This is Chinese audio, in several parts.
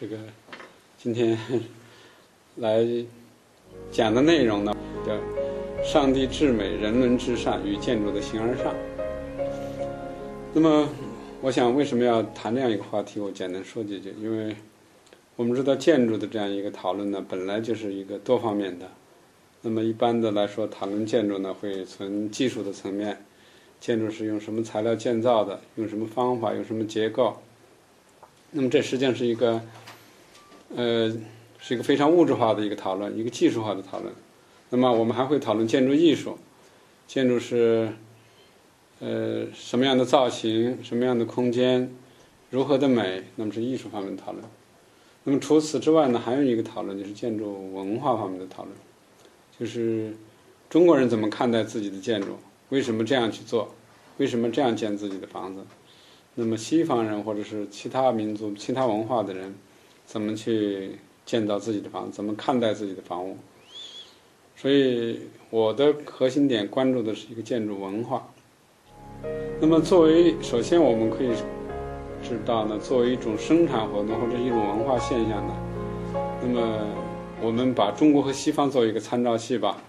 这个今天来讲的内容呢，叫“上帝至美，人伦至善，与建筑的形而上”。那么，我想为什么要谈这样一个话题？我简单说几句。因为我们知道建筑的这样一个讨论呢，本来就是一个多方面的。那么一般的来说，讨论建筑呢，会从技术的层面，建筑是用什么材料建造的，用什么方法，用什么结构。那么这实际上是一个，呃，是一个非常物质化的一个讨论，一个技术化的讨论。那么我们还会讨论建筑艺术，建筑是，呃，什么样的造型，什么样的空间，如何的美，那么是艺术方面的讨论。那么除此之外呢，还有一个讨论就是建筑文化方面的讨论，就是中国人怎么看待自己的建筑，为什么这样去做，为什么这样建自己的房子。那么西方人或者是其他民族、其他文化的人，怎么去建造自己的房子？怎么看待自己的房屋？所以我的核心点关注的是一个建筑文化。那么作为首先我们可以知道呢，作为一种生产活动或者一种文化现象呢，那么我们把中国和西方作为一个参照系吧。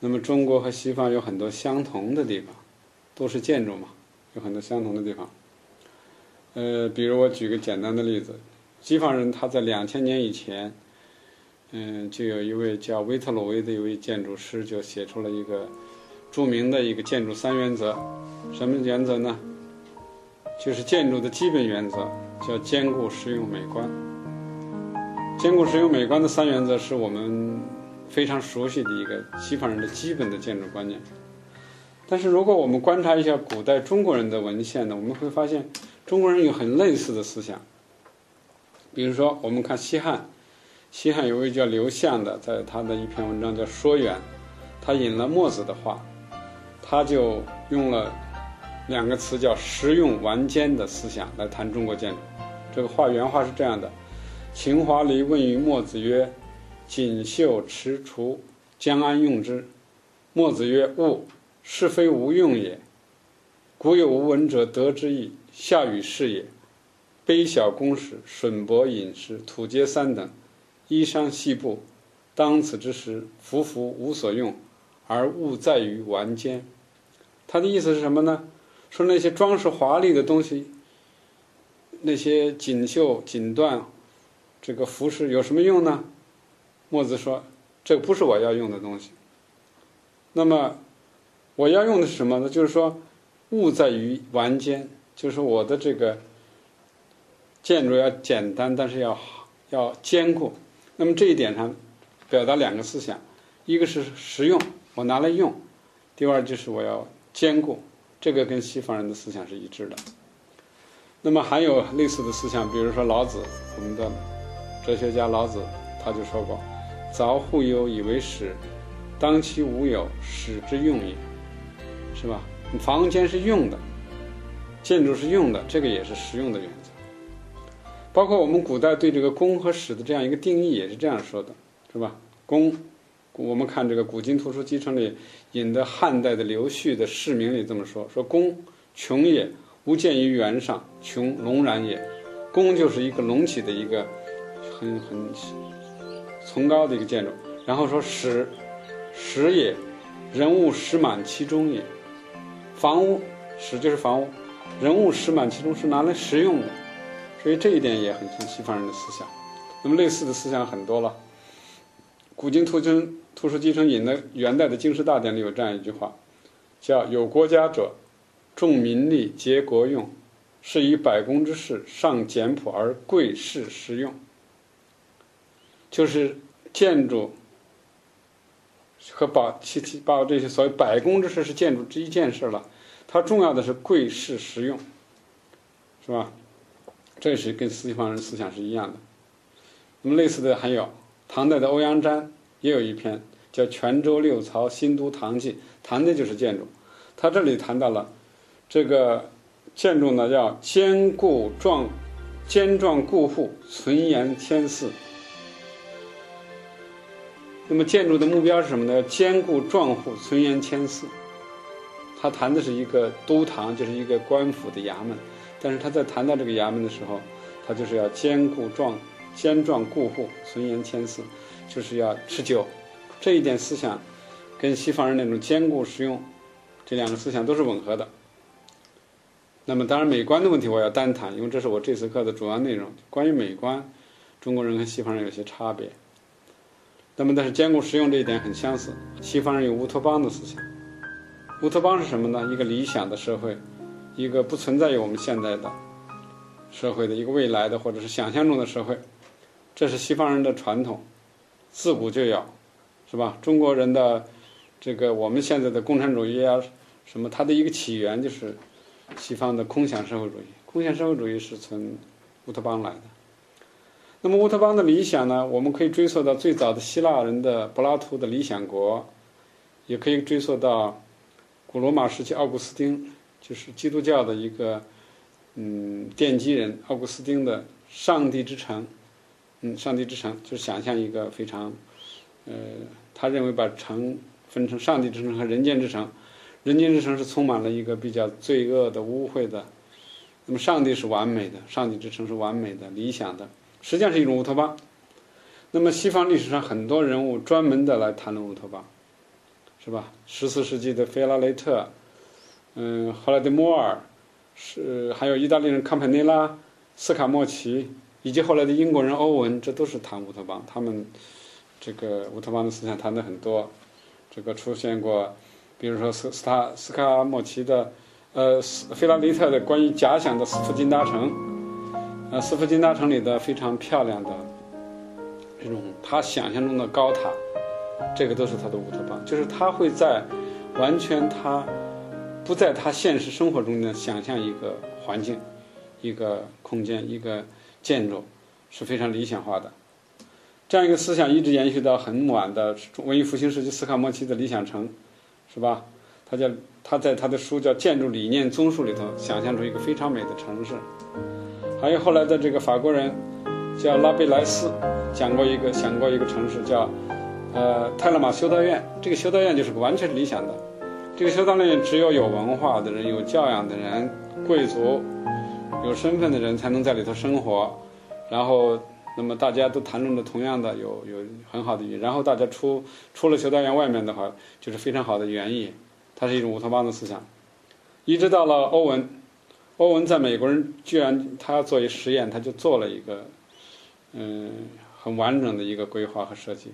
那么中国和西方有很多相同的地方，都是建筑嘛，有很多相同的地方。呃，比如我举个简单的例子，西方人他在两千年以前，嗯，就有一位叫维特鲁威的一位建筑师，就写出了一个著名的一个建筑三原则。什么原则呢？就是建筑的基本原则，叫坚固、实用、美观。坚固、实用、美观的三原则是我们非常熟悉的一个西方人的基本的建筑观念。但是如果我们观察一下古代中国人的文献呢，我们会发现。中国人有很类似的思想，比如说，我们看西汉，西汉有位叫刘向的，在他的一篇文章叫《说远》，他引了墨子的话，他就用了两个词叫“实用顽坚”的思想来谈中国建筑。这个话原话是这样的：“秦华黎问于墨子曰：‘锦绣池厨将安用之？’墨子曰：‘物，是非无用也。古有无闻者得之意。’”夏禹是也，卑小宫室，损薄饮食，土阶三等，衣裳细布，当此之时，服服无所用，而物在于玩坚。他的意思是什么呢？说那些装饰华丽的东西，那些锦绣锦缎，这个服饰有什么用呢？墨子说，这不是我要用的东西。那么，我要用的是什么呢？就是说，物在于玩坚。就是我的这个建筑要简单，但是要要坚固。那么这一点上，表达两个思想：一个是实用，我拿来用；第二就是我要坚固。这个跟西方人的思想是一致的。那么还有类似的思想，比如说老子，我们的哲学家老子他就说过：“凿户牖以为室，当其无有，室之用也。”是吧？房间是用的。建筑是用的，这个也是实用的原则。包括我们古代对这个宫和室的这样一个定义，也是这样说的，是吧？宫，我们看这个《古今图书集成》里引的汉代的刘旭的《释名》里这么说：说宫，穹也，无见于原上，穹隆然也。宫就是一个隆起的一个很很崇高的一个建筑。然后说室，室也，人物实满其中也。房屋，室就是房屋。人物实满其中是拿来实用的，所以这一点也很像西方人的思想。那么类似的思想很多了。古今图经图书集成引的元代的经世大典里有这样一句话，叫“有国家者，重民力，结国用，是以百工之事，上简朴而贵是实用。”就是建筑和保其其把这些所谓百工之事是建筑这一件事了。它重要的是贵是实用，是吧？这是跟西方人思想是一样的。那么类似的还有唐代的欧阳詹也有一篇叫《泉州六朝新都堂记》，谈的就是建筑。他这里谈到了这个建筑呢，要坚固壮、坚壮固护、存延天祀。那么建筑的目标是什么呢？坚固壮护、存延天祀。他谈的是一个都堂，就是一个官府的衙门，但是他在谈到这个衙门的时候，他就是要兼顾壮、坚壮固护，存延千世，就是要持久。这一点思想跟西方人那种兼顾实用这两个思想都是吻合的。那么，当然美观的问题我要单谈，因为这是我这次课的主要内容。关于美观，中国人和西方人有些差别。那么，但是兼顾实用这一点很相似。西方人有乌托邦的思想。乌托邦是什么呢？一个理想的社会，一个不存在于我们现在的社会的一个未来的或者是想象中的社会。这是西方人的传统，自古就有，是吧？中国人的这个我们现在的共产主义啊，什么它的一个起源就是西方的空想社会主义。空想社会主义是从乌托邦来的。那么乌托邦的理想呢？我们可以追溯到最早的希腊人的柏拉图的理想国，也可以追溯到。古罗马时期，奥古斯丁就是基督教的一个嗯奠基人。奥古斯丁的《上帝之城》，嗯，《上帝之城》就是想象一个非常呃，他认为把城分成上帝之城和人间之城。人间之城是充满了一个比较罪恶的、污秽的，那么上帝是完美的，上帝之城是完美的、理想的，实际上是一种乌托邦。那么西方历史上很多人物专门的来谈论乌托邦。是吧？十四世纪的菲拉雷特，嗯，后来的摩尔，是还有意大利人康佩内拉、斯卡莫奇，以及后来的英国人欧文，这都是谈乌托邦。他们这个乌托邦的思想谈的很多。这个出现过，比如说斯斯塔斯卡莫奇的，呃，菲拉雷特的关于假想的斯福金达城，呃，斯福金达城里的非常漂亮的这种他想象中的高塔。这个都是他的乌托邦，就是他会在完全他不在他现实生活中的想象一个环境、一个空间、一个建筑是非常理想化的。这样一个思想一直延续到很晚的文艺复兴时期，斯卡莫奇的理想城，是吧？他叫他在他的书叫《建筑理念综述》里头想象出一个非常美的城市。还有后来的这个法国人叫拉贝莱斯讲过一个想过一个城市叫。呃，泰勒马修道院，这个修道院就是完全理想的。这个修道院只有有文化的人、有教养的人、贵族、有身份的人才能在里头生活。然后，那么大家都谈论着同样的，有有很好的语言。然后大家出出了修道院外面的话，就是非常好的园艺。它是一种乌托邦的思想。一直到了欧文，欧文在美国人居然他要做一实验，他就做了一个嗯很完整的一个规划和设计。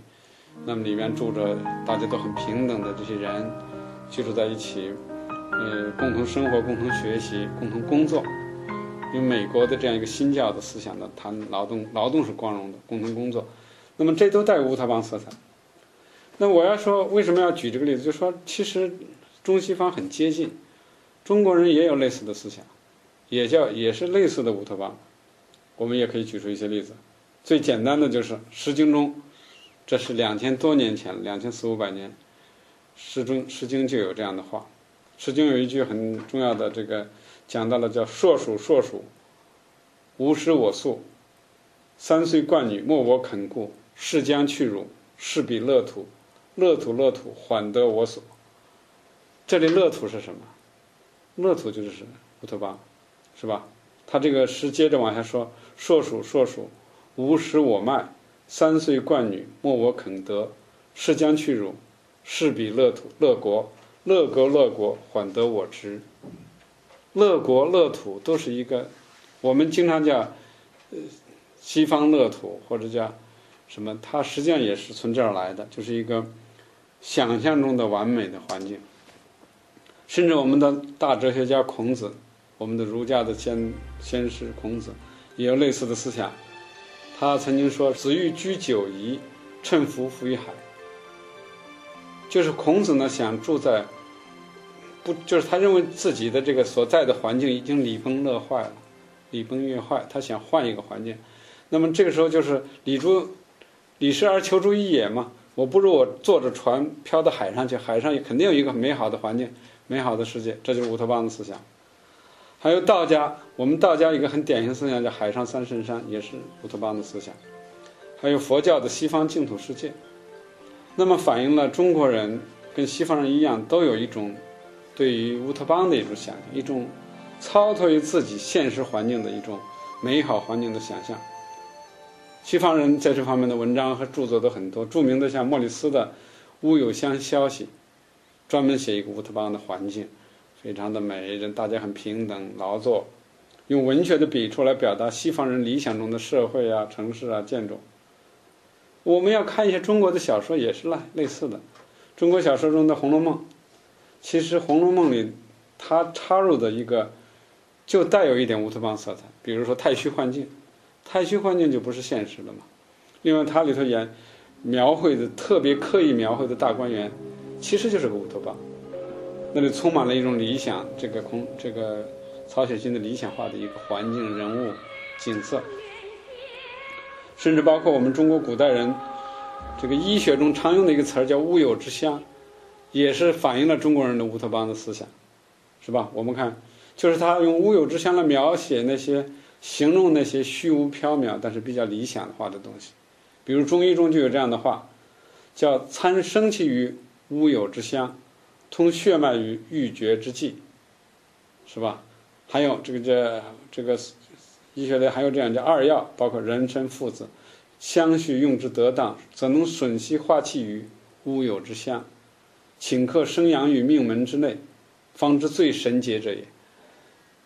那么里面住着大家都很平等的这些人，居住在一起，呃，共同生活、共同学习、共同工作。用美国的这样一个新教的思想呢，谈劳动，劳动是光荣的，共同工作。那么这都带有乌托邦色彩。那我要说为什么要举这个例子？就是说其实中西方很接近，中国人也有类似的思想，也叫也是类似的乌托邦。我们也可以举出一些例子。最简单的就是《诗经》中。这是两千多年前，两千四五百年，《诗中《诗经》就有这样的话，《诗经》有一句很重要的这个讲到了叫“硕鼠硕鼠，无食我粟，三岁冠女，莫我肯顾。是将去汝，是彼乐土，乐土乐土，缓得我所。”这里乐土是什么？乐土就是乌托邦，是吧？他这个诗接着往下说：“硕鼠硕鼠，无食我麦。”三岁冠女，莫我肯得。是将去汝，是彼乐土乐国，乐国乐国，缓得我知。乐国乐土都是一个，我们经常叫，呃，西方乐土或者叫什么？它实际上也是从这儿来的，就是一个想象中的完美的环境。甚至我们的大哲学家孔子，我们的儒家的先先师孔子，也有类似的思想。他曾经说：“子欲居九夷，乘桴浮于海。”就是孔子呢，想住在不，就是他认为自己的这个所在的环境已经礼崩乐坏了，礼崩乐坏，他想换一个环境。那么这个时候就是礼诸礼失而求诸于野嘛，我不如我坐着船漂到海上去，海上也肯定有一个美好的环境，美好的世界，这就是乌托邦的思想。还有道家，我们道家一个很典型思想叫“海上三圣山”，也是乌托邦的思想。还有佛教的西方净土世界，那么反映了中国人跟西方人一样，都有一种对于乌托邦的一种想象，一种超脱于自己现实环境的一种美好环境的想象。西方人在这方面的文章和著作都很多，著名的像莫里斯的《乌有乡消息》，专门写一个乌托邦的环境，非常的美，人大家很平等，劳作，用文学的笔触来表达西方人理想中的社会啊、城市啊、建筑。我们要看一些中国的小说，也是类类似的。中国小说中的《红楼梦》，其实《红楼梦》里它插入的一个就带有一点乌托邦色彩，比如说太虚幻境，太虚幻境就不是现实了嘛。另外，它里头演描绘的特别刻意描绘的大观园，其实就是个乌托邦，那里充满了一种理想，这个空这个曹雪芹的理想化的一个环境、人物、景色。甚至包括我们中国古代人，这个医学中常用的一个词儿叫“乌有之乡”，也是反映了中国人的乌托邦的思想，是吧？我们看，就是他用“乌有之乡”来描写那些、形容那些虚无缥缈但是比较理想化的东西。比如中医中就有这样的话，叫“参生气于乌有之乡，通血脉于欲绝之际”，是吧？还有这个叫这个。医学里还有这样叫二药，包括人参、附子，相续用之得当，则能吮吸化气于乌有之乡，顷刻生阳于命门之内，方知最神节者也。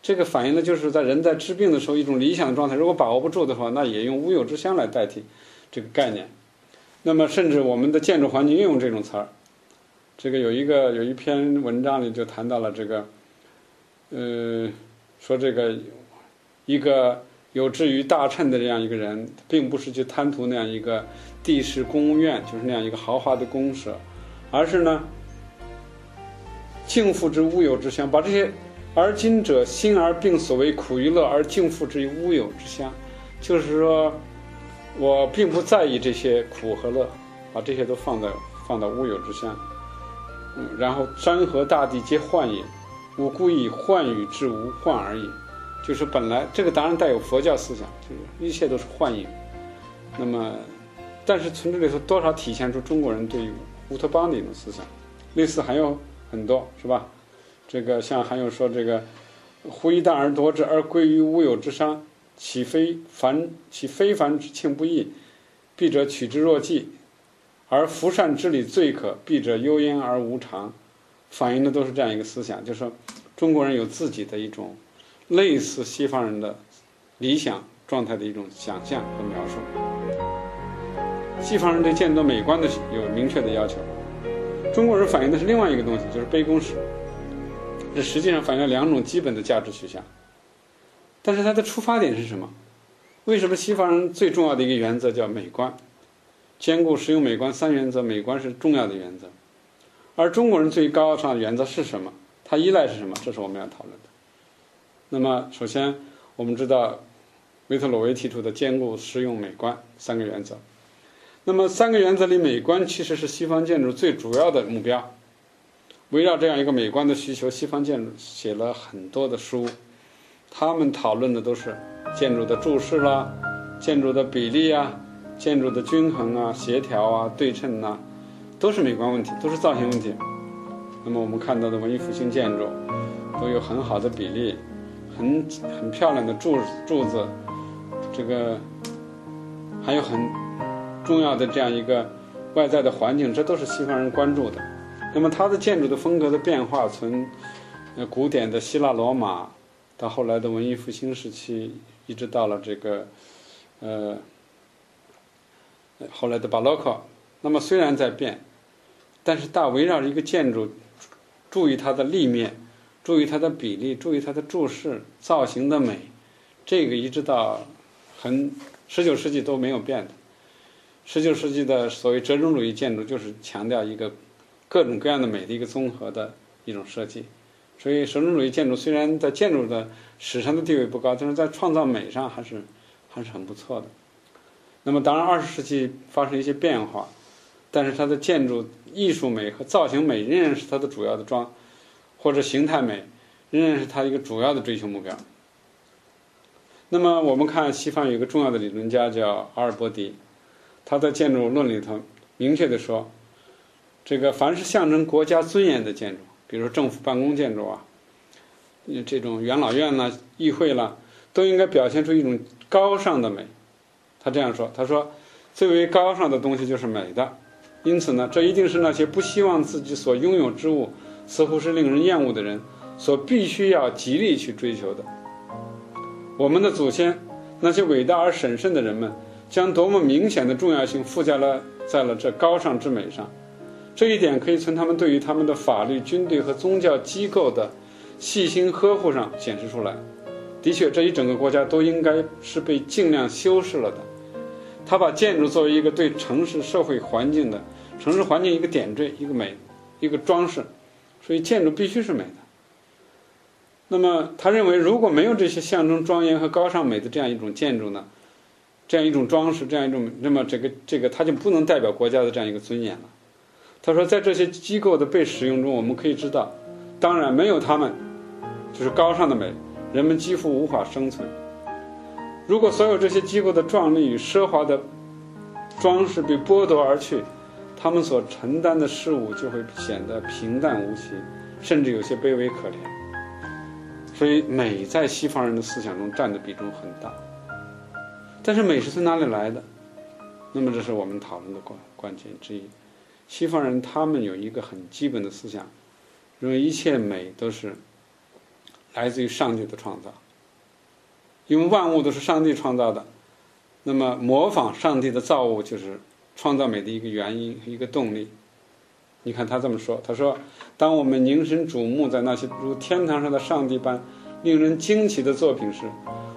这个反映的就是在人在治病的时候一种理想的状态。如果把握不住的话，那也用乌有之乡来代替这个概念。那么，甚至我们的建筑环境运用这种词儿，这个有一个有一篇文章里就谈到了这个，呃，说这个。一个有志于大乘的这样一个人，并不是去贪图那样一个地势公务院，就是那样一个豪华的公舍，而是呢，敬父之乌有之乡，把这些而今者心而病所谓苦与乐而敬父之于乌有之乡，就是说，我并不在意这些苦和乐，把这些都放在放到乌有之乡，然后山河大地皆幻也，吾故以幻与之无幻而已。就是本来这个当然带有佛教思想，就是一切都是幻影。那么，但是从这里头多少体现出中国人对于乌托邦的一种思想。类似还有很多，是吧？这个像还有说这个“忽一旦而夺之，而归于乌有之山，岂非凡？岂非凡之庆不义？必者取之若技，而福善之理最可，必者幽焉而无常。”反映的都是这样一个思想，就是说中国人有自己的一种。类似西方人的理想状态的一种想象和描述。西方人对建筑美观的有明确的要求，中国人反映的是另外一个东西，就是卑躬式。这实际上反映了两种基本的价值取向。但是它的出发点是什么？为什么西方人最重要的一个原则叫美观？兼顾实用美观三原则，美观是重要的原则。而中国人最高尚的原则是什么？它依赖是什么？这是我们要讨论。那么，首先我们知道，维特鲁威提出的兼顾实用美观三个原则。那么三个原则里，美观其实是西方建筑最主要的目标。围绕这样一个美观的需求，西方建筑写了很多的书。他们讨论的都是建筑的注释啦、建筑的比例啊、建筑的均衡啊、协调啊、对称呐，都是美观问题，都是造型问题。那么我们看到的文艺复兴建筑都有很好的比例。很很漂亮的柱柱子，这个还有很重要的这样一个外在的环境，这都是西方人关注的。那么它的建筑的风格的变化，从古典的希腊罗马，到后来的文艺复兴时期，一直到了这个呃后来的巴洛克。那么虽然在变，但是大围绕着一个建筑，注意它的立面。注意它的比例，注意它的注释，造型的美，这个一直到很十九世纪都没有变的。十九世纪的所谓折中主义建筑，就是强调一个各种各样的美的一个综合的一种设计。所以，折中主义建筑虽然在建筑的史上的地位不高，但是在创造美上还是还是很不错的。那么，当然二十世纪发生一些变化，但是它的建筑艺术美和造型美仍然是它的主要的装。或者形态美，仍然是他一个主要的追求目标。那么，我们看西方有一个重要的理论家叫阿尔伯迪，他在建筑论里头明确的说，这个凡是象征国家尊严的建筑，比如说政府办公建筑啊，这种元老院啦、议会啦，都应该表现出一种高尚的美。他这样说：“他说，最为高尚的东西就是美的，因此呢，这一定是那些不希望自己所拥有之物似乎是令人厌恶的人所必须要极力去追求的。我们的祖先，那些伟大而审慎的人们，将多么明显的重要性附加了在了这高尚之美上。这一点可以从他们对于他们的法律、军队和宗教机构的细心呵护上显示出来。”的确，这一整个国家都应该是被尽量修饰了的。他把建筑作为一个对城市社会环境的城市环境一个点缀、一个美、一个装饰，所以建筑必须是美的。那么，他认为如果没有这些象征庄严和高尚美的这样一种建筑呢，这样一种装饰，这样一种，那么这个这个，它就不能代表国家的这样一个尊严了。他说，在这些机构的被使用中，我们可以知道，当然没有他们，就是高尚的美。人们几乎无法生存。如果所有这些机构的壮丽与奢华的装饰被剥夺而去，他们所承担的事物就会显得平淡无奇，甚至有些卑微可怜。所以，美在西方人的思想中占的比重很大。但是，美是从哪里来的？那么，这是我们讨论的关关键之一。西方人他们有一个很基本的思想，认为一切美都是。来自于上帝的创造，因为万物都是上帝创造的，那么模仿上帝的造物就是创造美的一个原因一个动力。你看他这么说，他说：“当我们凝神瞩目在那些如天堂上的上帝般令人惊奇的作品时，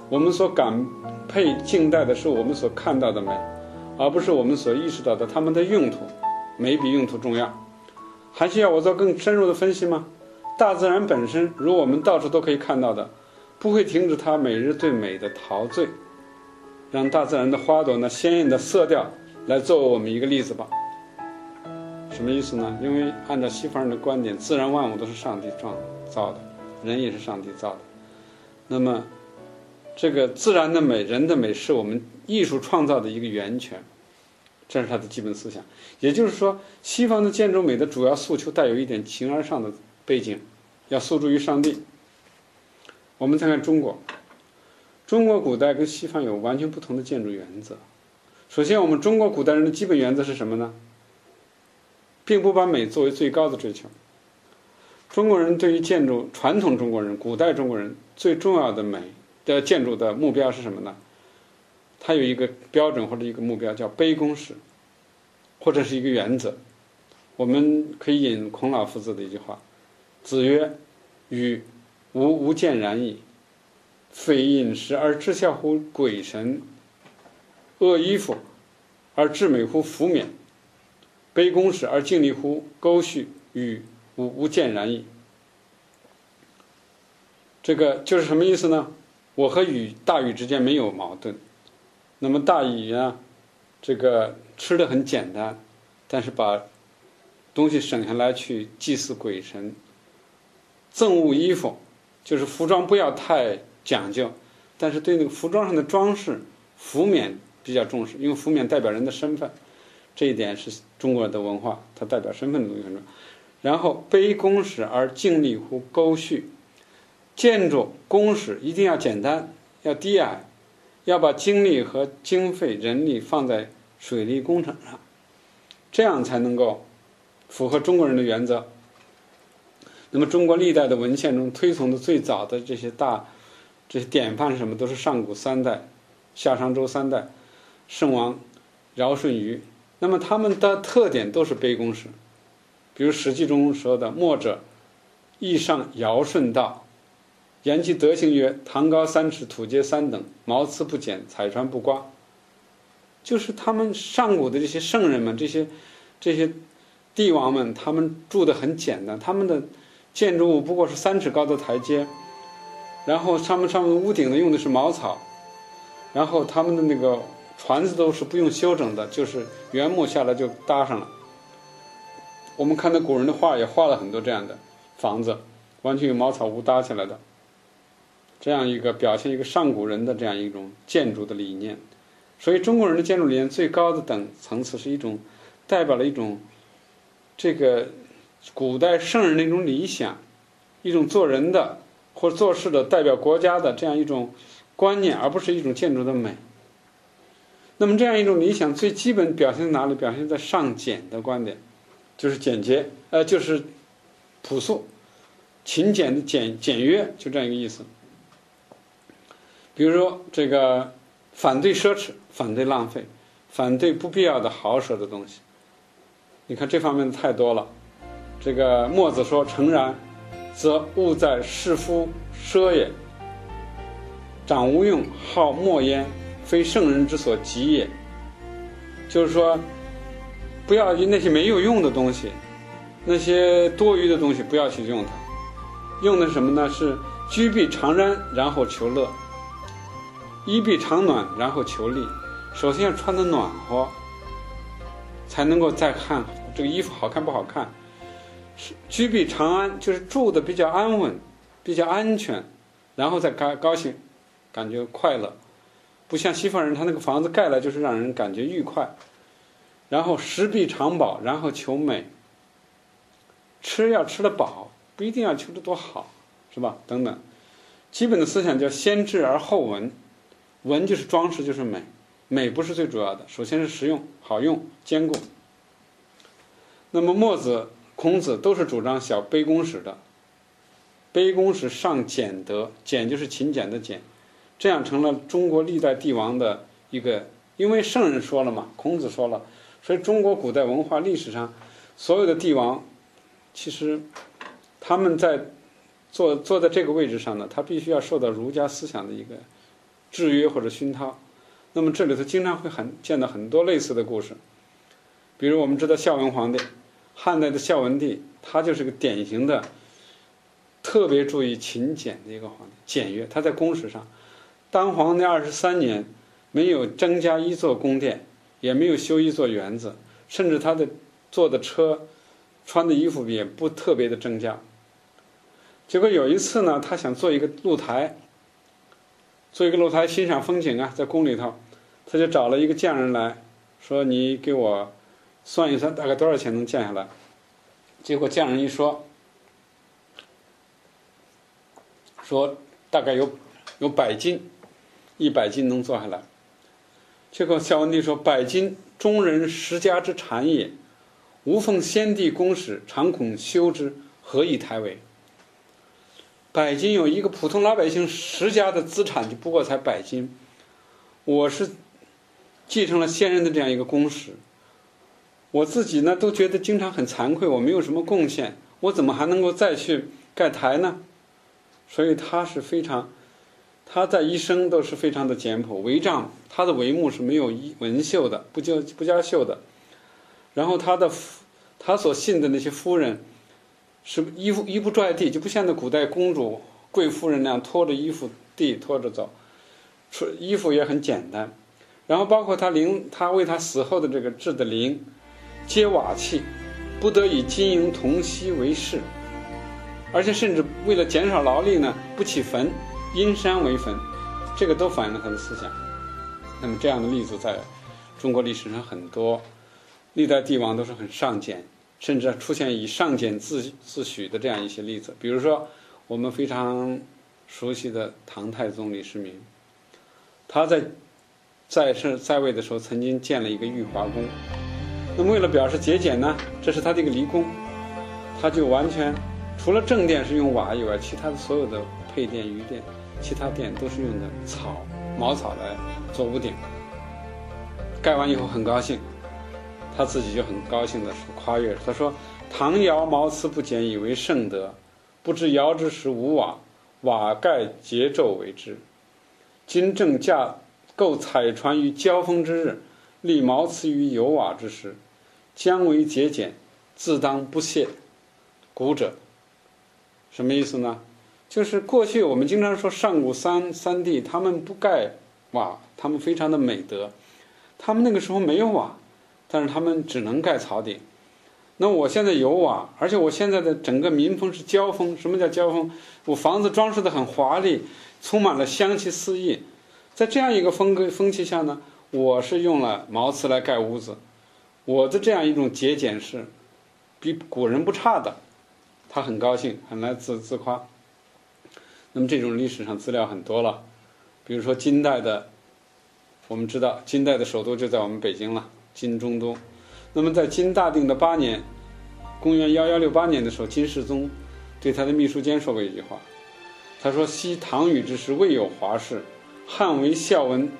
我们所感佩敬戴的是我们所看到的美，而不是我们所意识到的它们的用途。美比用途重要，还需要我做更深入的分析吗？”大自然本身，如我们到处都可以看到的，不会停止它每日对美的陶醉。让大自然的花朵那鲜艳的色调来作为我们一个例子吧。什么意思呢？因为按照西方人的观点，自然万物都是上帝创造的，人也是上帝造的。那么，这个自然的美、人的美，是我们艺术创造的一个源泉。这是他的基本思想。也就是说，西方的建筑美的主要诉求带有一点形而上的。背景要诉诸于上帝。我们再看中国，中国古代跟西方有完全不同的建筑原则。首先，我们中国古代人的基本原则是什么呢？并不把美作为最高的追求。中国人对于建筑，传统中国人、古代中国人最重要的美的建筑的目标是什么呢？它有一个标准或者一个目标，叫杯弓式，或者是一个原则。我们可以引孔老夫子的一句话。子曰：“与吾无见然矣。非饮食而知孝乎鬼神？恶衣服而至美乎服冕？卑躬使而敬礼乎沟序？与吾无见然矣。”这个就是什么意思呢？我和禹大禹之间没有矛盾。那么大禹呢？这个吃的很简单，但是把东西省下来去祭祀鬼神。赠物衣服，就是服装不要太讲究，但是对那个服装上的装饰、服冕比较重视，因为负面代表人的身份，这一点是中国的文化，它代表身份的东西很重要。然后卑躬使而敬礼乎沟序，建筑工史一定要简单，要低矮，要把精力和经费、人力放在水利工程上，这样才能够符合中国人的原则。那么，中国历代的文献中推崇的最早的这些大、这些典范是什么？都是上古三代、夏商周三代、圣王尧舜禹。那么，他们的特点都是卑躬式。比如《史记》中说的：“墨者，义上尧舜道，言其德行曰：堂高三尺，土阶三等，茅茨不剪，彩船不刮。”就是他们上古的这些圣人们、这些这些帝王们，他们住的很简单，他们的。建筑物不过是三尺高的台阶，然后上面上面屋顶呢用的是茅草，然后他们的那个船子都是不用修整的，就是原木下来就搭上了。我们看到古人的画也画了很多这样的房子，完全用茅草屋搭起来的，这样一个表现一个上古人的这样一种建筑的理念。所以中国人的建筑理念最高的等层次是一种代表了一种这个。古代圣人的一种理想，一种做人的或做事的代表国家的这样一种观念，而不是一种建筑的美。那么这样一种理想，最基本表现在哪里？表现在上简的观点，就是简洁，呃，就是朴素、勤俭的简简约，就这样一个意思。比如说，这个反对奢侈，反对浪费，反对不必要的豪奢的东西。你看这方面的太多了。这个墨子说：“诚然，则物在士夫奢也。长无用，好莫焉，非圣人之所及也。”就是说，不要那些没有用的东西，那些多余的东西，不要去用它。用的什么呢？是居避常安，然后求乐；衣避常暖，然后求利。首先要穿的暖和，才能够再看这个衣服好看不好看。居避长安，就是住的比较安稳，比较安全，然后再高高兴，感觉快乐，不像西方人，他那个房子盖了就是让人感觉愉快。然后食必长饱，然后求美。吃要吃得饱，不一定要求得多好，是吧？等等，基本的思想叫先质而后文，文就是装饰，就是美，美不是最主要的，首先是实用、好用、坚固。那么墨子。孔子都是主张小卑躬使的，卑躬使上俭德，俭就是勤俭的俭，这样成了中国历代帝王的一个。因为圣人说了嘛，孔子说了，所以中国古代文化历史上所有的帝王，其实他们在坐坐在这个位置上呢，他必须要受到儒家思想的一个制约或者熏陶。那么这里头经常会很见到很多类似的故事，比如我们知道孝文皇帝。汉代的孝文帝，他就是个典型的特别注意勤俭的一个皇帝，简约。他在宫史上当皇那二十三年，没有增加一座宫殿，也没有修一座园子，甚至他的坐的车、穿的衣服也不特别的增加。结果有一次呢，他想做一个露台，做一个露台欣赏风景啊，在宫里头，他就找了一个匠人来说：“你给我。”算一算，大概多少钱能降下来？结果匠人一说，说大概有有百斤，一百斤能做下来。结果孝文帝说：“百斤，中人十家之产也。吾奉先帝公使，常恐修之，何以台为？”百斤有一个普通老百姓十家的资产，就不过才百斤。我是继承了先人的这样一个公使。我自己呢都觉得经常很惭愧，我没有什么贡献，我怎么还能够再去盖台呢？所以他是非常，他在一生都是非常的简朴。帷帐，他的帷幕是没有纹绣的，不加不加绣的。然后他的夫他所信的那些夫人，是衣服衣不拽地，就不像那古代公主贵夫人那样拖着衣服地拖着走，出衣服也很简单。然后包括他灵，他为他死后的这个制的灵。皆瓦器，不得以金银铜锡为饰，而且甚至为了减少劳力呢，不起坟，阴山为坟，这个都反映了他的思想。那么这样的例子在中国历史上很多，历代帝王都是很上简，甚至出现以上简自自诩的这样一些例子。比如说我们非常熟悉的唐太宗李世民，他在在世在位的时候曾经建了一个玉华宫。那么为了表示节俭呢，这是他这个离宫，他就完全除了正殿是用瓦以外，其他的所有的配殿、余殿、其他殿都是用的草、茅草来做屋顶。盖完以后很高兴，他自己就很高兴的夸越，他说：“唐尧茅茨不简，以为圣德。不知尧之时无瓦，瓦盖桀纣为之。今正驾构彩船于交锋之日，立茅茨于有瓦之时。”将为节俭，自当不懈。古者，什么意思呢？就是过去我们经常说上古三三帝，他们不盖瓦，他们非常的美德。他们那个时候没有瓦，但是他们只能盖草顶。那我现在有瓦，而且我现在的整个民风是交风。什么叫交风？我房子装饰的很华丽，充满了香气四溢。在这样一个风格风气下呢，我是用了茅茨来盖屋子。我的这样一种节俭是比古人不差的，他很高兴，很来自自夸。那么这种历史上资料很多了，比如说金代的我们知道金代的首都就在我们北京了，金中都。那么在金大定的八年，公元幺幺六八年的时候，金世宗对他的秘书监说过一句话，他说：“昔唐禹之时，未有华氏，汉为孝文，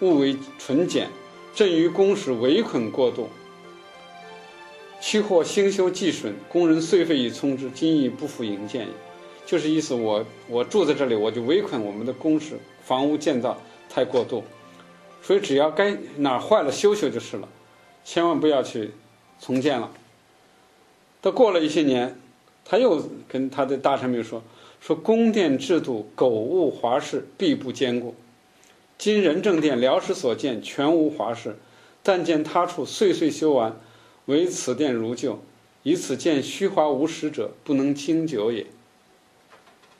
物为纯简，朕于宫使围捆过度。”期或兴修既损，工人岁费以充之，今亦不复营建也。就是意思，我我住在这里，我就围困我们的工事，房屋建造太过度，所以只要该哪儿坏了修修就是了，千万不要去重建了。到过了一些年，他又跟他的大臣们说：“说宫殿制度苟物华饰，必不坚固。今仁政殿辽时所建，全无华饰，但见他处岁岁修完。”唯此殿如旧，以此见虚华无实者，不能经久也。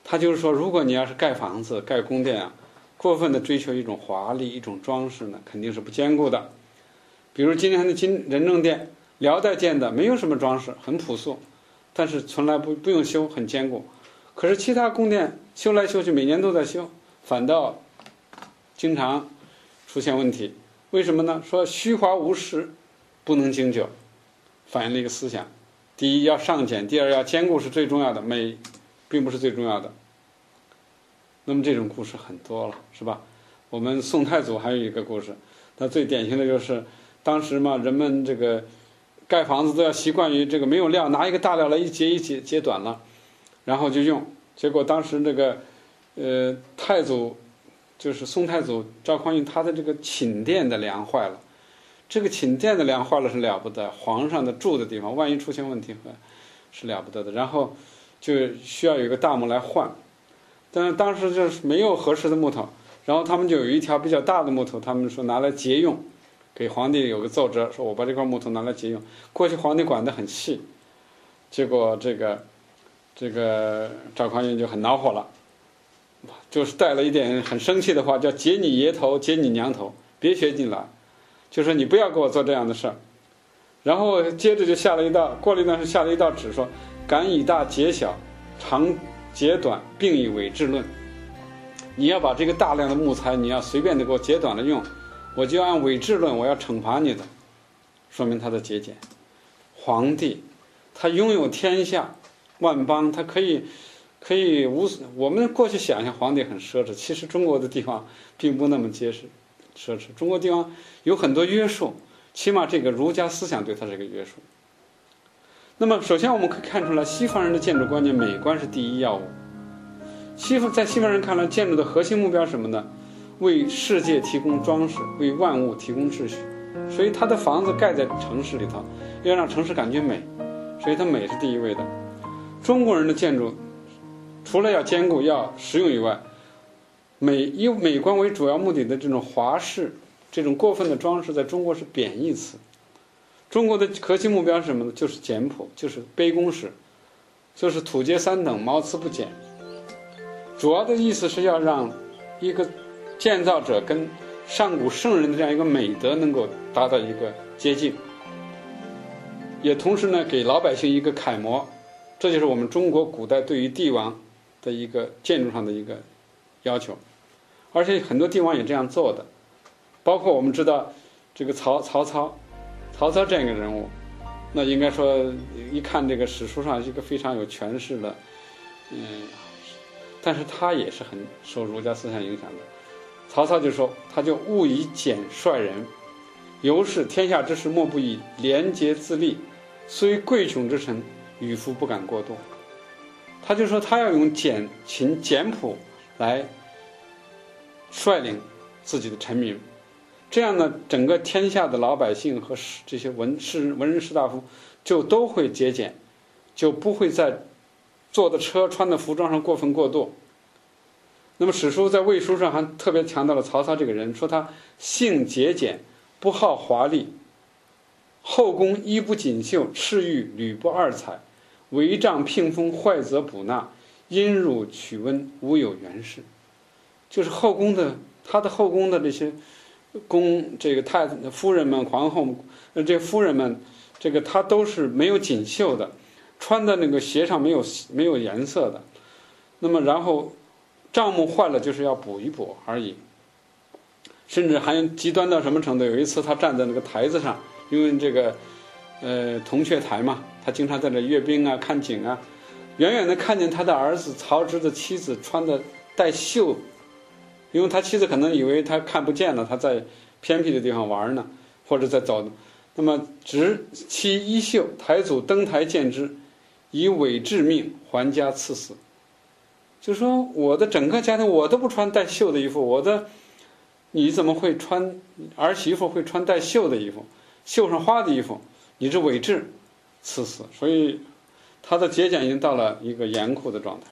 他就是说，如果你要是盖房子、盖宫殿啊，过分的追求一种华丽、一种装饰呢，肯定是不坚固的。比如今天的金仁政殿，辽代建的，没有什么装饰，很朴素，但是从来不不用修，很坚固。可是其他宫殿修来修去，每年都在修，反倒经常出现问题。为什么呢？说虚华无实，不能经久。反映了一个思想：第一要上简，第二要坚固是最重要的，美并不是最重要的。那么这种故事很多了，是吧？我们宋太祖还有一个故事，那最典型的就是当时嘛，人们这个盖房子都要习惯于这个没有料，拿一个大料来一截一截截短了，然后就用。结果当时那个呃太祖就是宋太祖赵匡胤，他的这个寝殿的梁坏了。这个寝殿的梁坏了是了不得，皇上的住的地方，万一出现问题，是了不得的。然后就需要有一个大木来换，但是当时就是没有合适的木头，然后他们就有一条比较大的木头，他们说拿来节用，给皇帝有个奏折，说我把这块木头拿来节用。过去皇帝管得很细，结果这个这个赵匡胤就很恼火了，就是带了一点很生气的话，叫解你爷头，解你娘头，别学进来。就说你不要给我做这样的事儿，然后接着就下了一道，过了一段时间下了一道旨，说敢以大节小，长截短，并以伪制论。你要把这个大量的木材，你要随便的给我截短了用，我就按伪制论，我要惩罚你的。说明他的节俭。皇帝，他拥有天下万邦，他可以可以无。我们过去想象皇帝很奢侈，其实中国的地方并不那么结实。奢侈，中国地方有很多约束，起码这个儒家思想对他是一个约束。那么，首先我们可以看出来，西方人的建筑观念，美观是第一要务。西方在西方人看来，建筑的核心目标是什么呢？为世界提供装饰，为万物提供秩序。所以，他的房子盖在城市里头，要让城市感觉美，所以它美是第一位的。中国人的建筑，除了要坚固、要实用以外，美以美观为主要目的的这种华式，这种过分的装饰，在中国是贬义词。中国的核心目标是什么呢？就是简朴，就是卑躬式，就是土阶三等，毛次不减。主要的意思是要让一个建造者跟上古圣人的这样一个美德能够达到一个接近，也同时呢，给老百姓一个楷模。这就是我们中国古代对于帝王的一个建筑上的一个要求。而且很多帝王也这样做的，包括我们知道这个曹曹操，曹操这样一个人物，那应该说一看这个史书上一个非常有权势的，嗯，但是他也是很受儒家思想影响的。曹操就说：“他就勿以简率人，由是天下之事莫不以廉洁自立，虽贵穷之臣，与夫不敢过度。”他就说他要用简勤简朴来。率领自己的臣民，这样呢，整个天下的老百姓和士这些文士文人士大夫就都会节俭，就不会在坐的车、穿的服装上过分过度。那么史书在魏书上还特别强调了曹操这个人，说他性节俭，不好华丽，后宫衣不锦绣，赤玉履不二彩，帷帐屏风坏则补纳，阴入取温，无有原饰。就是后宫的，他的后宫的这些宫，这个太夫人们、皇后，呃，这夫人们，这个她都是没有锦绣的，穿的那个鞋上没有没有颜色的。那么，然后账目坏了，就是要补一补而已。甚至还极端到什么程度？有一次他站在那个台子上，因为这个呃铜雀台嘛，他经常在那阅兵啊、看景啊，远远的看见他的儿子曹植的妻子穿的带绣，因为他妻子可能以为他看不见了，他在偏僻的地方玩呢，或者在走。那么执其衣袖，台祖登台见之，以伪致命，还家赐死。就说我的整个家庭，我都不穿带绣的衣服，我的你怎么会穿儿媳妇会穿带绣的衣服，绣上花的衣服？你是伪制，赐死。所以他的节俭已经到了一个严酷的状态。